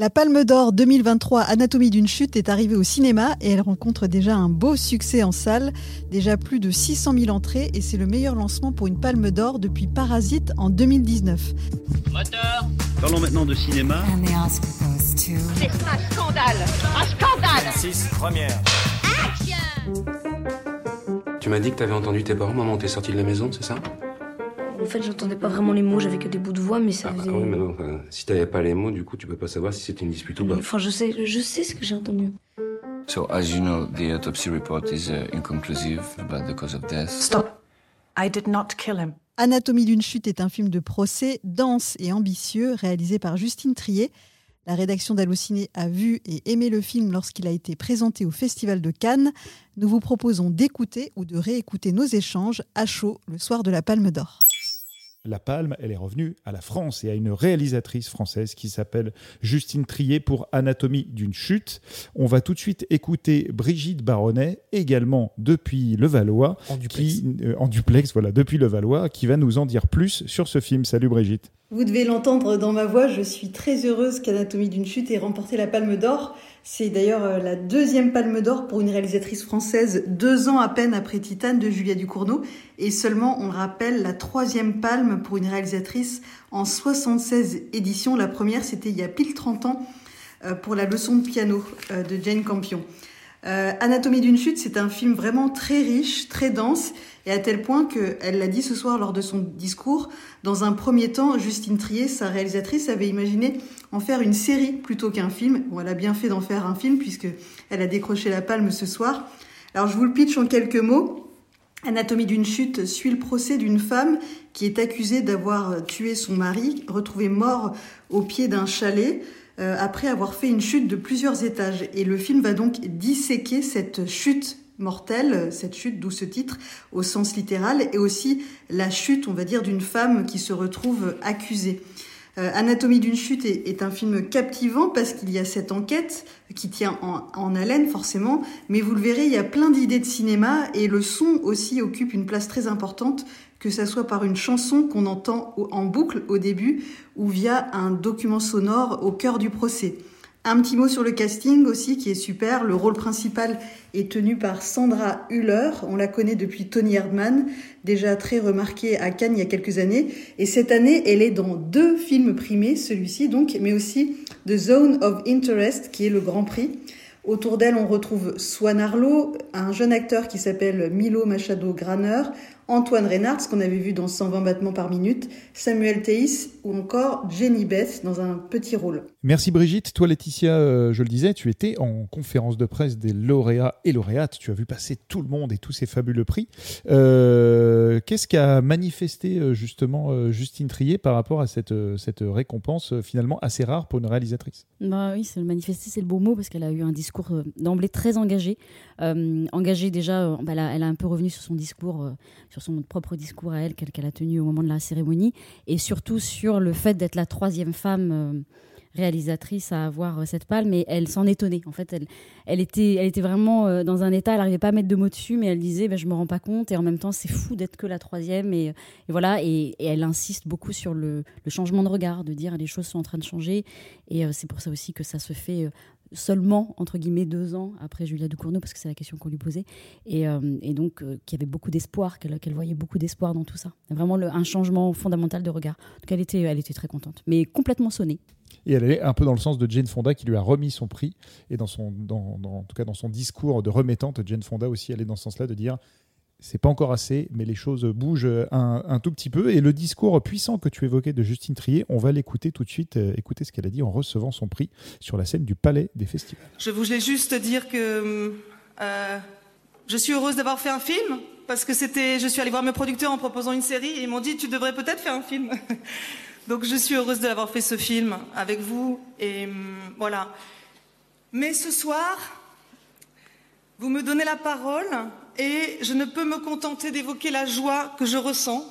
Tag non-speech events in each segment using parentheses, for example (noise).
La Palme d'Or 2023 Anatomie d'une chute est arrivée au cinéma et elle rencontre déjà un beau succès en salle, déjà plus de 600 000 entrées et c'est le meilleur lancement pour une Palme d'Or depuis Parasite en 2019. Moteur Parlons maintenant de cinéma. C'est un scandale Un scandale 6, première. Tu m'as dit que t'avais entendu tes parents, maman, t'es sorti de la maison, c'est ça? Fait, j'entendais pas vraiment les mots, j'avais que des bouts de voix, mais ça Ah bah faisait. oui, mais non, enfin, si t'avais pas les mots, du coup, tu peux pas savoir si c'était une dispute ou pas. Enfin, je sais, je sais ce que j'ai entendu. So, as you know, the autopsy report is uh, inconclusive about the cause of death. Stop. I did not kill him. Anatomie d'une chute est un film de procès dense et ambitieux réalisé par Justine Trier. La rédaction d'Allociné a vu et aimé le film lorsqu'il a été présenté au Festival de Cannes. Nous vous proposons d'écouter ou de réécouter nos échanges à chaud le soir de la Palme d'Or. La Palme, elle est revenue à la France et à une réalisatrice française qui s'appelle Justine Trier pour Anatomie d'une chute. On va tout de suite écouter Brigitte Baronnet, également depuis le Valois, En duplex. qui euh, en duplex, voilà, depuis le Valois, qui va nous en dire plus sur ce film. Salut Brigitte. Vous devez l'entendre dans ma voix, je suis très heureuse qu'Anatomie d'une chute ait remporté la Palme d'Or. C'est d'ailleurs euh, la deuxième Palme d'Or pour une réalisatrice française, deux ans à peine après Titane de Julia Ducournau, et seulement, on le rappelle, la troisième Palme pour une réalisatrice en 76 éditions. La première, c'était il y a pile 30 ans euh, pour la leçon de piano euh, de Jane Campion. Euh, Anatomie d'une chute, c'est un film vraiment très riche, très dense, et à tel point qu'elle l'a dit ce soir lors de son discours, dans un premier temps, Justine Trier, sa réalisatrice, avait imaginé en faire une série plutôt qu'un film. Bon, elle a bien fait d'en faire un film puisque elle a décroché la palme ce soir. Alors je vous le pitch en quelques mots. Anatomie d'une chute suit le procès d'une femme qui est accusée d'avoir tué son mari, retrouvé mort au pied d'un chalet euh, après avoir fait une chute de plusieurs étages. Et le film va donc disséquer cette chute mortelle, cette chute, d'où ce titre, au sens littéral, et aussi la chute, on va dire, d'une femme qui se retrouve accusée. Euh, Anatomie d'une chute est, un film captivant parce qu'il y a cette enquête qui tient en, en haleine forcément, mais vous le verrez, il y a plein d'idées de cinéma et le son aussi occupe une place très importante, que ça soit par une chanson qu'on entend en boucle au début ou via un document sonore au cœur du procès. Un petit mot sur le casting aussi qui est super. Le rôle principal est tenu par Sandra Hüller. On la connaît depuis Tony Erdmann, déjà très remarquée à Cannes il y a quelques années. Et cette année, elle est dans deux films primés, celui-ci donc, mais aussi The Zone of Interest, qui est le Grand Prix. Autour d'elle, on retrouve Swan Arlo, un jeune acteur qui s'appelle Milo Machado Graner, Antoine Reynard, qu'on avait vu dans 120 battements par minute, Samuel Théis ou encore Jenny Beth dans un petit rôle. Merci Brigitte. Toi Laetitia, euh, je le disais, tu étais en conférence de presse des lauréats et lauréates. Tu as vu passer tout le monde et tous ces fabuleux prix. Euh, Qu'est-ce qu'a manifesté euh, justement Justine Trier par rapport à cette, cette récompense finalement assez rare pour une réalisatrice? Bah oui, c'est le manifester, c'est le beau mot parce qu'elle a eu un discours d'emblée très engagé. Euh, engagé déjà, bah, elle, a, elle a un peu revenu sur son discours, euh, sur son propre discours à elle qu'elle qu'elle a tenu au moment de la cérémonie, et surtout sur le fait d'être la troisième femme euh, réalisatrice à avoir euh, cette palme. Et elle s'en étonnait. En fait, elle, était, vraiment euh, dans un état. Elle n'arrivait pas à mettre de mots dessus, mais elle disait, bah, je me rends pas compte. Et en même temps, c'est fou d'être que la troisième. Et, voilà. Et, elle insiste beaucoup sur le, le changement de regard, de dire les choses sont en train de changer. Et c'est pour ça aussi que ça se fait seulement, entre guillemets, deux ans après Julia Ducournau, parce que c'est la question qu'on lui posait. Et, euh, et donc, euh, qu'il y avait beaucoup d'espoir, qu'elle voyait beaucoup d'espoir dans tout ça. Vraiment un changement fondamental de regard. Donc, elle était, elle était très contente, mais complètement sonnée. Et elle est un peu dans le sens de Jane Fonda qui lui a remis son prix. Et dans son, dans, en tout cas dans son discours de remettante, Jane Fonda aussi est dans ce sens-là de dire c'est pas encore assez, mais les choses bougent un, tout petit peu. Et le discours puissant que tu évoquais de Justine Trier, on va l'écouter tout de suite. euh, écouter ce qu'elle a dit en recevant son prix sur la scène du Palais des Festivals. Je voulais juste dire que euh, je suis heureuse d'avoir fait un film parce que c'était, je suis allée voir mes producteurs en proposant une série et ils m'ont dit tu devrais peut-être faire un film. (laughs) Donc je suis heureuse d'avoir fait ce film avec vous et hum, voilà. Mais ce soir, vous me donnez la parole et je ne peux me contenter d'évoquer la joie que je ressens.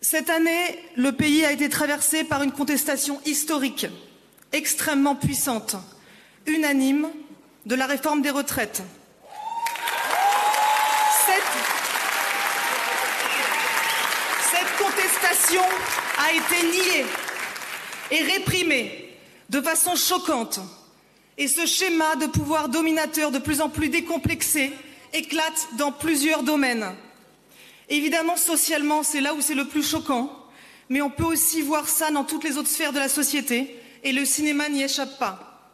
Cette année, le pays a été traversé par une contestation historique, extrêmement puissante, unanime, de la réforme des retraites. Cette, cette contestation a été niée. est réprimé de façon choquante. Et ce schéma de pouvoir dominateur de plus en plus décomplexé éclate dans plusieurs domaines. Évidemment, socialement, c'est là où c'est le plus choquant, mais on peut aussi voir ça dans toutes les autres sphères de la société, et le cinéma n'y échappe pas.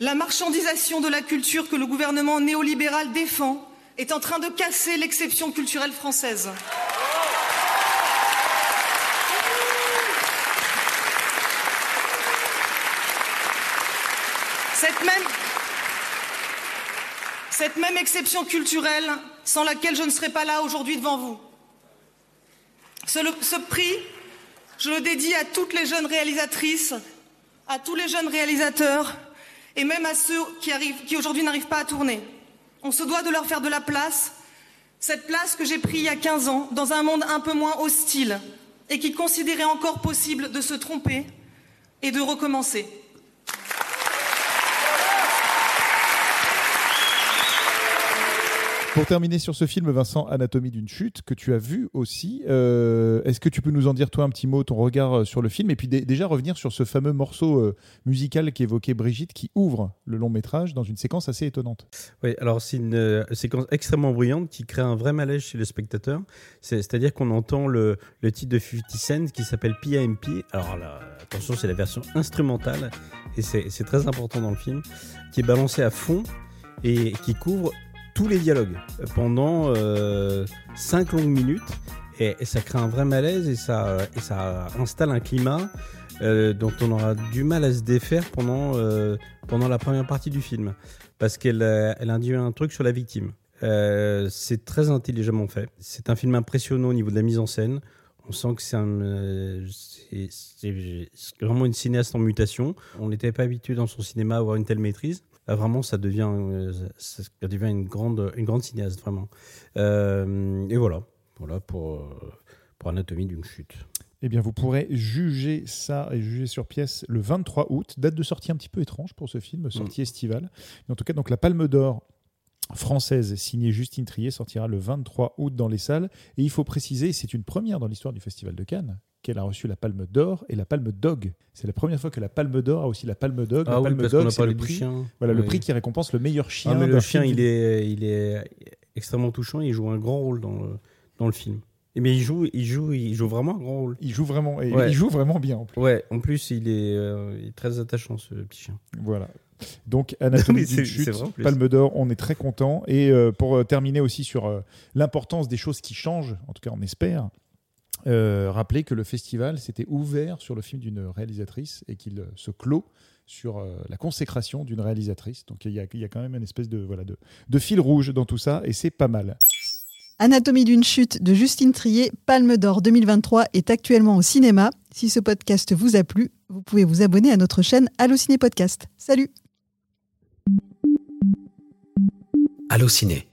La marchandisation de la culture que le gouvernement néolibéral défend est en train de casser l'exception culturelle française. Cette même, exception culturelle sans laquelle je ne serais pas là aujourd'hui devant vous. Ce, prix, je le dédie à toutes les jeunes réalisatrices, à tous les jeunes réalisateurs et même à ceux qui aujourd'hui n'arrivent pas à tourner. On se doit de leur faire de la place, cette place que j'ai prise il y a 15 ans dans un monde un peu moins hostile et qui considérait encore possible de se tromper et de recommencer. Pour terminer sur ce film, Vincent, Anatomie d'une chute, que tu as vu aussi, euh, est-ce que tu peux nous en dire toi un petit mot, ton regard euh, sur le film, et puis déjà revenir sur ce fameux morceau euh, musical qu'évoquait Brigitte, qui ouvre le long métrage dans une séquence assez étonnante? Oui, alors c'est une euh, séquence extrêmement bruyante qui crée un vrai malaise chez le spectateur. C'est-à-dire qu'on entend le, titre de 50 Cent qui s'appelle PIMP. Alors attention, c'est la version instrumentale, et c'est très important dans le film, qui est balancé à fond et qui couvre tous les dialogues pendant euh, 5 longues minutes et, ça crée un vrai malaise et ça, installe un climat euh, dont on aura du mal à se défaire pendant, euh, pendant la première partie du film parce qu'elle elle induit un truc sur la victime. Euh, c'est très intelligemment fait. C'est un film impressionnant au niveau de la mise en scène. On sent que c'est euh, vraiment une cinéaste en mutation. On n'était pas habitué dans son cinéma à avoir une telle maîtrise. Là, vraiment, ça devient, euh, ça devient une, grande, une grande cinéaste, vraiment. Euh, et voilà, voilà pour, pour Anatomie d'une chute. Eh bien, vous pourrez juger ça et juger sur pièce le 23 août, date de sortie un petit peu étrange pour ce film, sortie mmh. estivale. Mais en tout cas, donc la Palme d'Or française signée Justine Trier sortira le 23 août dans les salles. Et il faut préciser, c'est une première dans l'histoire du Festival de Cannes, qu'elle a reçu la Palme d'Or et la Palme Dog. C'est la première fois que la Palme d'Or a aussi la Palme Dog. Ah la oui, Palme parce Dog, c'est le prix, chien. voilà, le prix qui récompense le meilleur chien. Ah, mais le chien, film il est, il est extrêmement touchant. Il joue un grand rôle dans le, dans le film. Mais il joue, il joue, il joue vraiment un grand rôle. Il joue vraiment, et Ouais. il joue vraiment bien. En plus. Ouais. En plus, il est, euh, il est très attachant ce petit chien. Voilà. Donc, Anatomie (laughs) d'une c'est- chute. Palme d'Or, on est très content. Et euh, pour euh, terminer aussi sur euh, l'importance des choses qui changent, en tout cas on espère, euh, rappeler que le festival s'était ouvert sur le film d'une réalisatrice et qu'il euh, se clôt sur euh, la consécration d'une réalisatrice. Donc il y, a, il y a quand même une espèce de, voilà, de, de fil rouge dans tout ça et c'est pas mal. Anatomie d'une chute de Justine Trier, Palme d'Or 2023 est actuellement au cinéma. Si ce podcast vous a plu, vous pouvez vous abonner à notre chaîne Allociné Podcast. Salut Allociné,